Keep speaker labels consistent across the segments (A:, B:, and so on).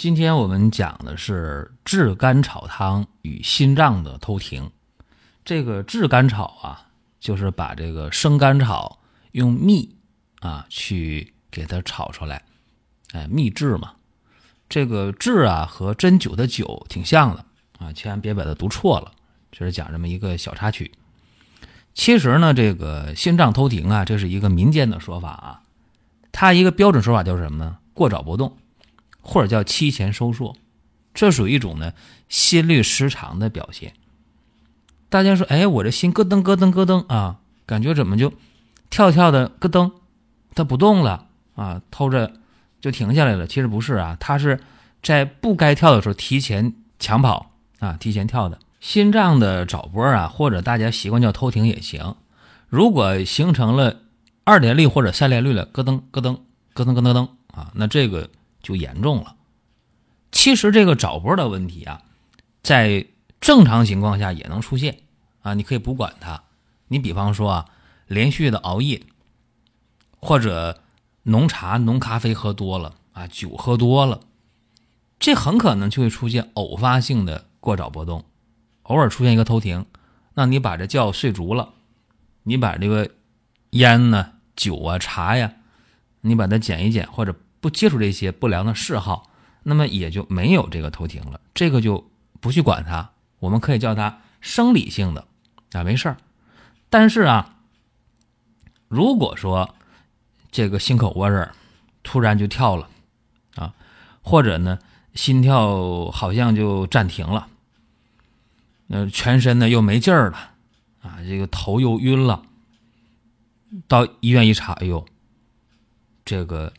A: 今天我们讲的是炙甘草汤与心脏的偷停。这个炙甘草啊，就是把这个生甘草用蜜啊去给它炒出来，哎，秘制嘛。这个炙啊和针灸的灸挺像的啊，千万别把它读错了。这是讲这么一个小插曲。其实呢，这个心脏偷停啊，这是一个民间的说法啊。它一个标准说法叫什么呢？过早搏动。或者叫期前收缩，这属于一种呢心律失常的表现。大家说，哎，我这心咯噔咯噔咯噔啊，感觉怎么就跳跳的咯噔，它不动了啊，偷着就停下来了。其实不是啊，它是在不该跳的时候提前抢跑啊，提前跳的。心脏的早搏啊，或者大家习惯叫偷停也行。如果形成了二连律或者三连律了，咯噔咯噔咯噔咯噔噔啊，那这个。就严重了。其实这个早搏的问题啊，在正常情况下也能出现啊，你可以不管它。你比方说啊，连续的熬夜，或者浓茶、浓咖啡喝多了啊，酒喝多了，这很可能就会出现偶发性的过早波动，偶尔出现一个偷停。那你把这觉睡足了，你把这个烟呢、酒啊、茶呀，你把它减一减，或者。不接触这些不良的嗜好，那么也就没有这个头停了。这个就不去管它，我们可以叫它生理性的啊，没事儿。但是啊，如果说这个心口窝这儿突然就跳了啊，或者呢心跳好像就暂停了，那全身呢又没劲儿了啊，这个头又晕了，到医院一查，哎呦，这个。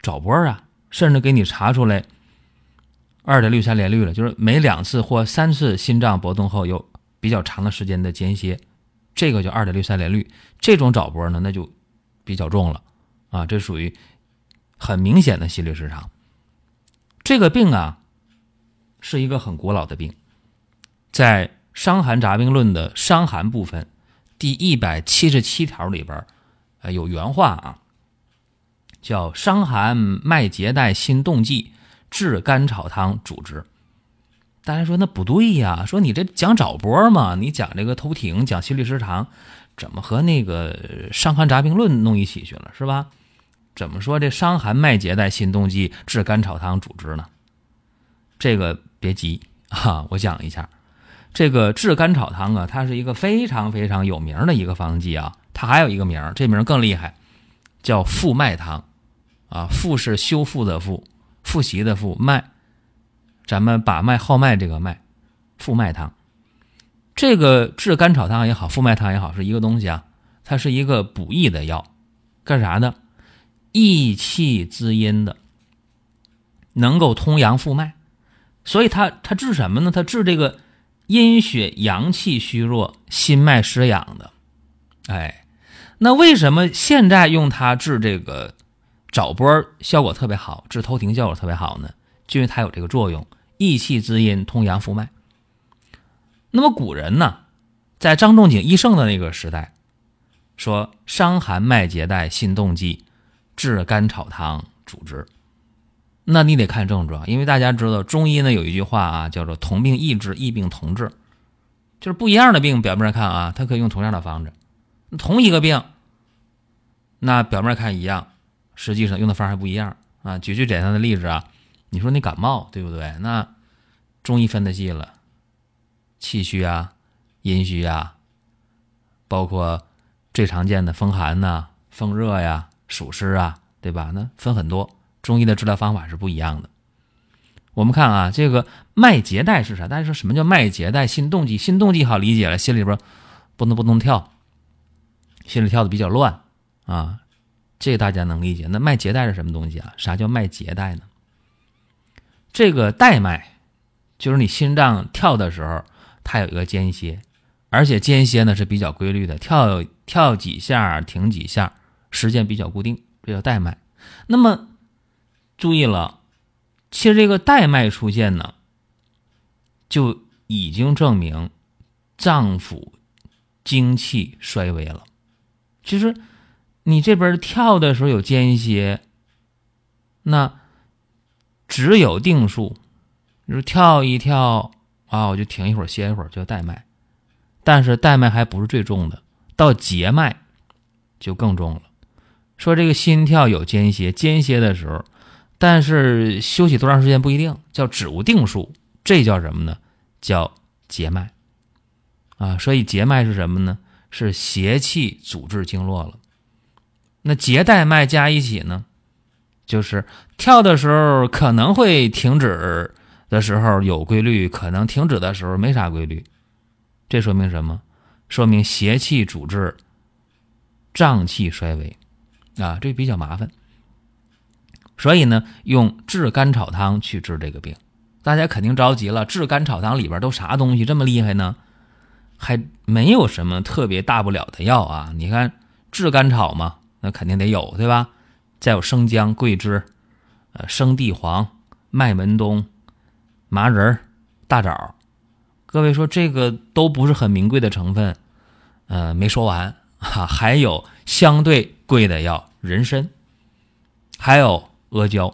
A: 早搏啊，甚至给你查出来二点六三连律了，就是每两次或三次心脏搏动后有比较长的时间的间歇，这个叫二点六三连律。这种早搏呢，那就比较重了啊，这属于很明显的心律失常。这个病啊，是一个很古老的病，在《伤寒杂病论》的伤寒部分第一百七十七条里边，呃，有原话啊。叫伤寒脉结带心动悸，炙甘草汤主之。大家说那不对呀？说你这讲早搏嘛，你讲这个偷停，讲心律失常，怎么和那个《伤寒杂病论》弄一起去了，是吧？怎么说这伤寒脉结带心动悸，炙甘草汤主之呢？这个别急啊，我讲一下。这个炙甘草汤啊，它是一个非常非常有名的一个方剂啊，它还有一个名，这名更厉害，叫复脉汤。啊，复是修复的复，复习的复，脉，咱们把脉号脉这个脉，复脉汤，这个治甘草汤也好，复脉汤也好，是一个东西啊，它是一个补益的药，干啥的？益气滋阴的，能够通阳复脉，所以它它治什么呢？它治这个阴血阳气虚弱、心脉失养的。哎，那为什么现在用它治这个？早波效果特别好，治头停效果特别好呢，就因为它有这个作用，益气滋阴，通阳复脉。那么古人呢，在张仲景医圣的那个时代，说伤寒脉结带心动悸，炙甘草汤主之。那你得看症状，因为大家知道中医呢有一句话啊，叫做同病异治，异病同治，就是不一样的病，表面上看啊，它可以用同样的方子；同一个病，那表面看一样。实际上用的方还不一样啊！举最简单的例子啊，你说你感冒对不对？那中医分的细了，气虚啊、阴虚啊，包括最常见的风寒呐、风热呀、暑湿啊，对吧？那分很多，中医的治疗方法是不一样的。我们看啊，这个脉结带是啥？大家说什么叫脉结带？心动悸，心动悸好理解了，心里边不能不能跳，心里跳的比较乱啊。这大家能理解。那脉结带是什么东西啊？啥叫脉结带呢？这个带脉就是你心脏跳的时候，它有一个间歇，而且间歇呢是比较规律的，跳跳几下停几下，时间比较固定，这叫带脉。那么注意了，其实这个带脉出现呢，就已经证明脏腑精气衰微了。其实你这边跳的时候有间歇，那只有定数，你说跳一跳啊，我就停一会儿歇一会儿，叫带脉。但是带脉还不是最重的，到结脉就更重了。说这个心跳有间歇，间歇的时候，但是休息多长时间不一定，叫只无定数，这叫什么呢？叫结脉啊。所以结脉是什么呢？是邪气阻滞经络了。那结带脉加一起呢，就是跳的时候可能会停止的时候有规律，可能停止的时候没啥规律。这说明什么？说明邪气阻滞，脏气衰微。啊，这比较麻烦，所以呢，用炙甘草汤去治这个病。大家肯定着急了，炙甘草汤里边都啥东西这么厉害呢？还没有什么特别大不了的药啊。你看炙甘草嘛，那肯定得有，对吧？再有生姜、桂枝、呃生地黄、麦门冬、麻仁、大枣。各位说这个都不是很名贵的成分，呃，没说完哈，还有相对贵的药。人参，还有阿胶，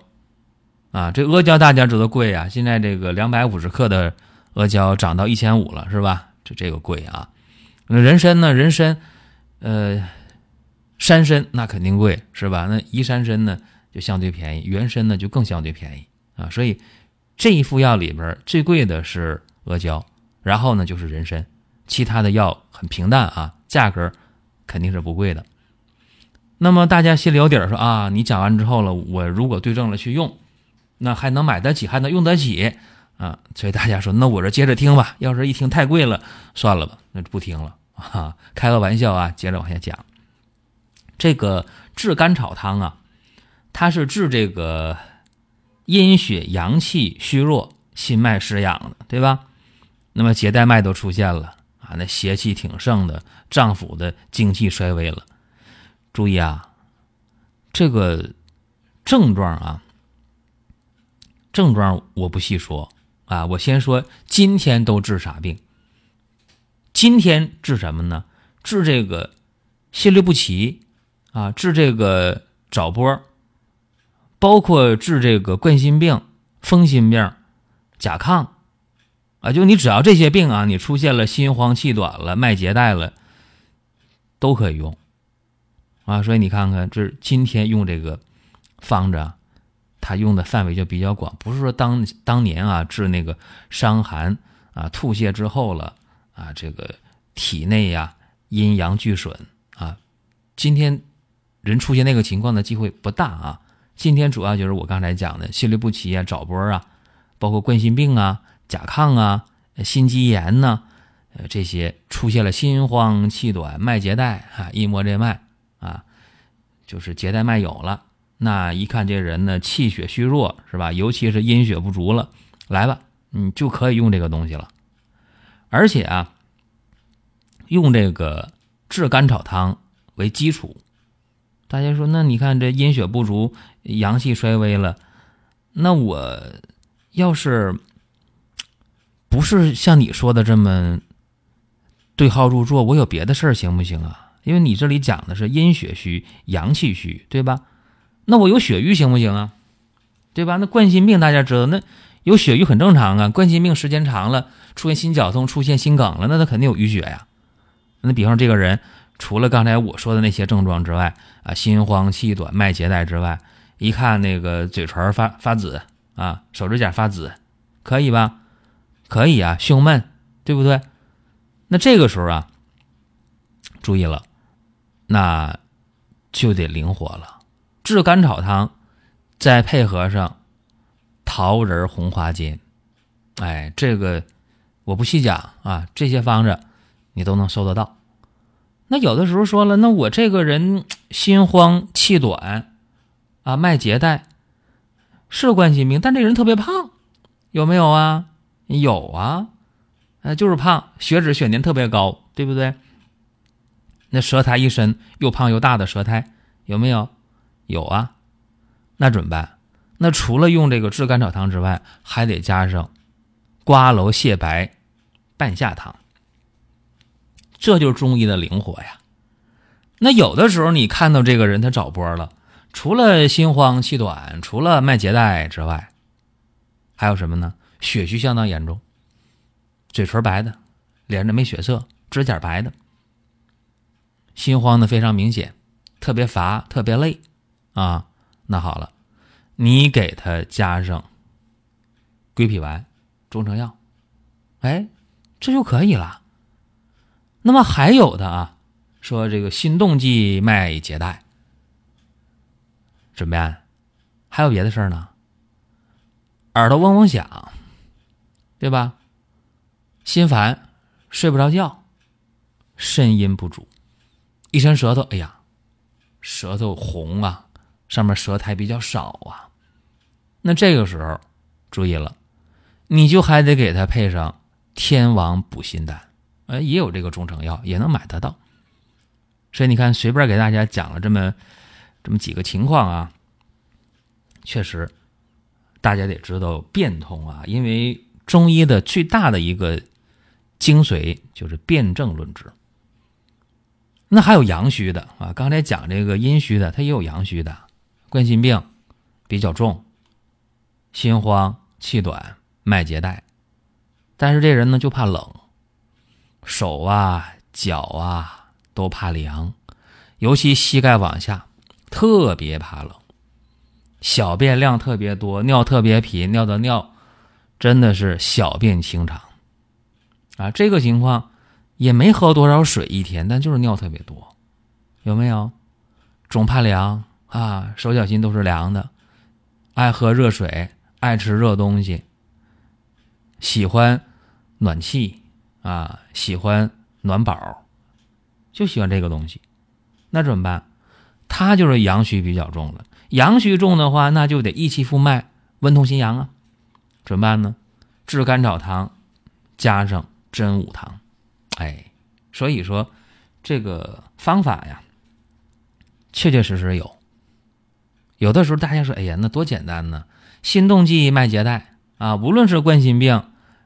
A: 啊，这阿胶大家知道贵啊，现在这个两百五十克的阿胶涨到一千五了，是吧？这这个贵啊。那人参呢？人参，呃，山参那肯定贵，是吧？那移山参呢就相对便宜，原参呢就更相对便宜啊。所以这一副药里边最贵的是阿胶，然后呢就是人参，其他的药很平淡啊，价格肯定是不贵的。那么大家心里有底儿，说啊，你讲完之后了，我如果对症了去用，那还能买得起，还能用得起啊。所以大家说，那我这接着听吧。要是一听太贵了，算了吧，那就不听了啊。开个玩笑啊，接着往下讲。这个治甘草汤啊，它是治这个阴血阳气虚弱、心脉失养的，对吧？那么结带脉都出现了啊，那邪气挺盛的，脏腑的精气衰微了。注意啊，这个症状啊，症状我不细说啊，我先说今天都治啥病？今天治什么呢？治这个心律不齐啊，治这个早搏，包括治这个冠心病、风心病、甲亢啊，就你只要这些病啊，你出现了心慌气短了、脉结带了，都可以用。啊，所以你看看，这今天用这个方子，它用的范围就比较广，不是说当当年啊治那个伤寒啊吐泻之后了啊，这个体内呀阴阳俱损啊，今天人出现那个情况的机会不大啊。今天主要就是我刚才讲的心律不齐啊、早搏啊，包括冠心病啊、甲亢啊、心肌炎呐，呃这些出现了心慌气短、脉结带啊，一摸这脉。啊，就是结带脉有了，那一看这人呢，气血虚弱是吧？尤其是阴血不足了，来吧，你就可以用这个东西了。而且啊，用这个炙甘草汤为基础。大家说，那你看这阴血不足，阳气衰微了，那我要是不是像你说的这么对号入座，我有别的事儿行不行啊？因为你这里讲的是阴血虚、阳气虚，对吧？那我有血瘀行不行啊？对吧？那冠心病大家知道，那有血瘀很正常啊。冠心病时间长了，出现心绞痛、出现心梗了，那他肯定有淤血呀。那比方这个人，除了刚才我说的那些症状之外，啊，心慌气短、脉结带之外，一看那个嘴唇发发紫啊，手指甲发紫，可以吧？可以啊，胸闷，对不对？那这个时候啊，注意了。那就得灵活了，炙甘草汤，再配合上桃仁红花煎，哎，这个我不细讲啊，这些方子你都能收得到。那有的时候说了，那我这个人心慌气短啊，脉结带，是冠心病，但这人特别胖，有没有啊？有啊，呃，就是胖，血脂血粘特别高，对不对？那舌苔一伸，又胖又大的舌苔有没有？有啊，那怎么办？那除了用这个炙甘草汤之外，还得加上瓜蒌蟹白半夏汤，这就是中医的灵活呀。那有的时候你看到这个人他找波了，除了心慌气短，除了脉结带之外，还有什么呢？血虚相当严重，嘴唇白的，脸上没血色，指甲白的，心慌的非常明显，特别乏，特别累啊。那好了。你给他加上归脾丸、中成药，哎，这就可以了。那么还有的啊，说这个心动悸脉结带怎么样？还有别的事儿呢？耳朵嗡嗡响，对吧？心烦，睡不着觉，肾阴不足，一伸舌头，哎呀，舌头红啊。上面舌苔比较少啊，那这个时候注意了，你就还得给他配上天王补心丹，哎，也有这个中成药，也能买得到。所以你看，随便给大家讲了这么这么几个情况啊，确实大家得知道变通啊，因为中医的最大的一个精髓就是辨证论治。那还有阳虚的啊，刚才讲这个阴虚的，它也有阳虚的。冠心病比较重，心慌气短，脉结带，但是这人呢就怕冷，手啊脚啊都怕凉，尤其膝盖往下特别怕冷，小便量特别多，尿特别频，尿的尿真的是小便清长啊。这个情况也没喝多少水一天，但就是尿特别多，有没有？总怕凉。啊，手脚心都是凉的，爱喝热水，爱吃热东西，喜欢暖气啊，喜欢暖宝，就喜欢这个东西。那怎么办？他就是阳虚比较重了。阳虚重的话，那就得益气复脉，温通心阳啊。怎么办呢？炙甘草汤加上真武汤，哎，所以说这个方法呀，确确实实有。有的时候大家说：“哎呀，那多简单呢！心动悸脉结带啊，无论是冠心病，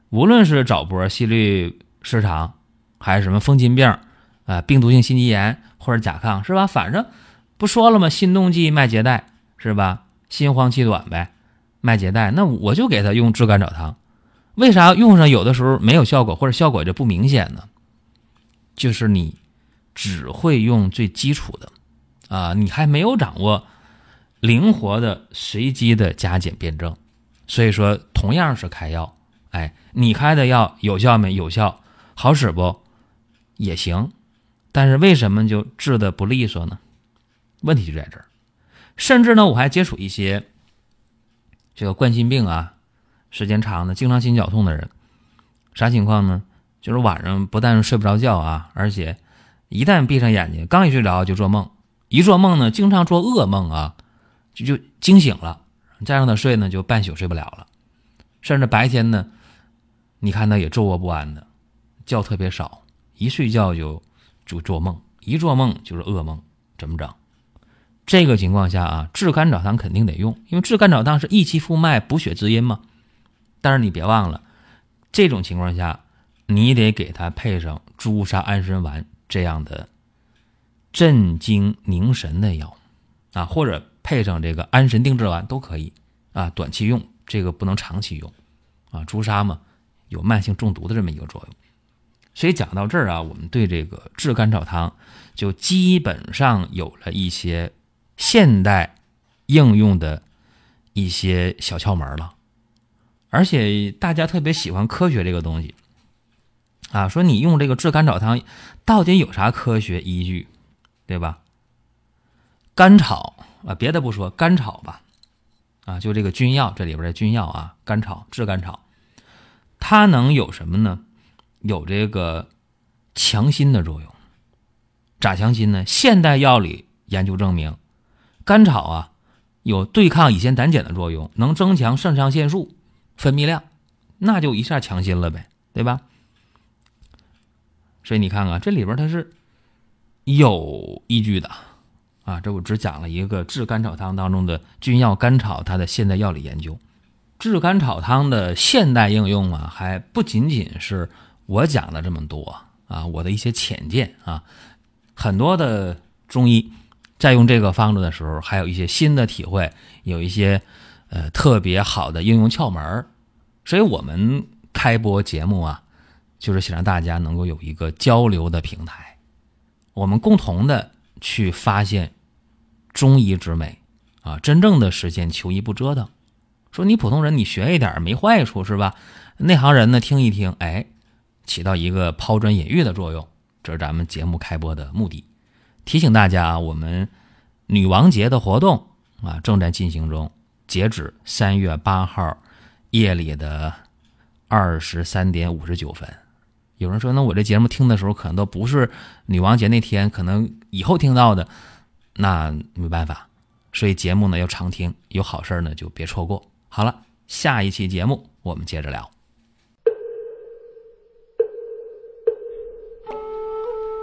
A: 无论是早搏、心律失常，还是什么风金病啊，病毒性心肌炎或者甲亢，是吧？反正不说了吗？心动悸脉结带是吧？心慌气短呗，脉结带，那我就给他用炙甘草汤。为啥用上有的时候没有效果，或者效果就不明显呢？就是你只会用最基础的啊，你还没有掌握。”灵活的、随机的加减辩证，所以说同样是开药，哎，你开的药有效没？有效，好使不？也行，但是为什么就治的不利索呢？问题就在这儿。甚至呢，我还接触一些这个冠心病啊，时间长的、经常心绞痛的人，啥情况呢？就是晚上不但睡不着觉啊，而且一旦闭上眼睛，刚一睡着就做梦，一做梦呢，经常做噩梦啊。就就惊醒了，再让他睡呢，就半宿睡不了了。甚至白天呢，你看他也坐卧不安的，觉特别少，一睡觉就就做梦，一做梦就是噩梦，怎么整？这个情况下啊，炙甘草汤肯定得用，因为炙甘草汤是益气复脉、补血滋阴嘛。但是你别忘了，这种情况下，你得给他配上朱砂安神丸这样的镇惊凝神的药啊，或者。配上这个安神定志丸都可以啊，短期用，这个不能长期用啊。朱砂嘛，有慢性中毒的这么一个作用。所以讲到这儿啊，我们对这个炙甘草汤就基本上有了一些现代应用的一些小窍门了。而且大家特别喜欢科学这个东西啊，说你用这个炙甘草汤到底有啥科学依据，对吧？甘草。啊，别的不说，甘草吧，啊，就这个君药这里边的君药啊，甘草炙甘草，它能有什么呢？有这个强心的作用。咋强心呢？现代药理研究证明，甘草啊有对抗乙酰胆碱的作用，能增强肾上腺素分泌量那就一下强心了呗，对吧？所以你看看这里边它是有依据的啊。这我只讲了一个炙甘草汤当中的君药甘草它的现代药理研究。炙甘草汤的现代应用啊，还不仅仅是我讲的这么多啊，我的一些浅见啊，很多的中医在用这个方子的时候，还有一些新的体会，有一些呃特别好的应用窍门所以我们开播节目啊，就是想让大家能够有一个交流的平台，我们共同的去发现中医之美啊，真正的实现求医不折腾。说你普通人你学一点没坏处是吧？内行人呢听一听，哎，起到一个抛砖引玉的作用。这是咱们节目开播的目的。提醒大家啊，我们女王节的活动啊正在进行中，截止三月八号夜里的二十三点五十九分。有人说，那我这节目听的时候可能都不是女王节那天，可能以后听到的，那没办法。所以节目呢要常听，有好事呢就别错过。好了，下一期节目我们接着聊。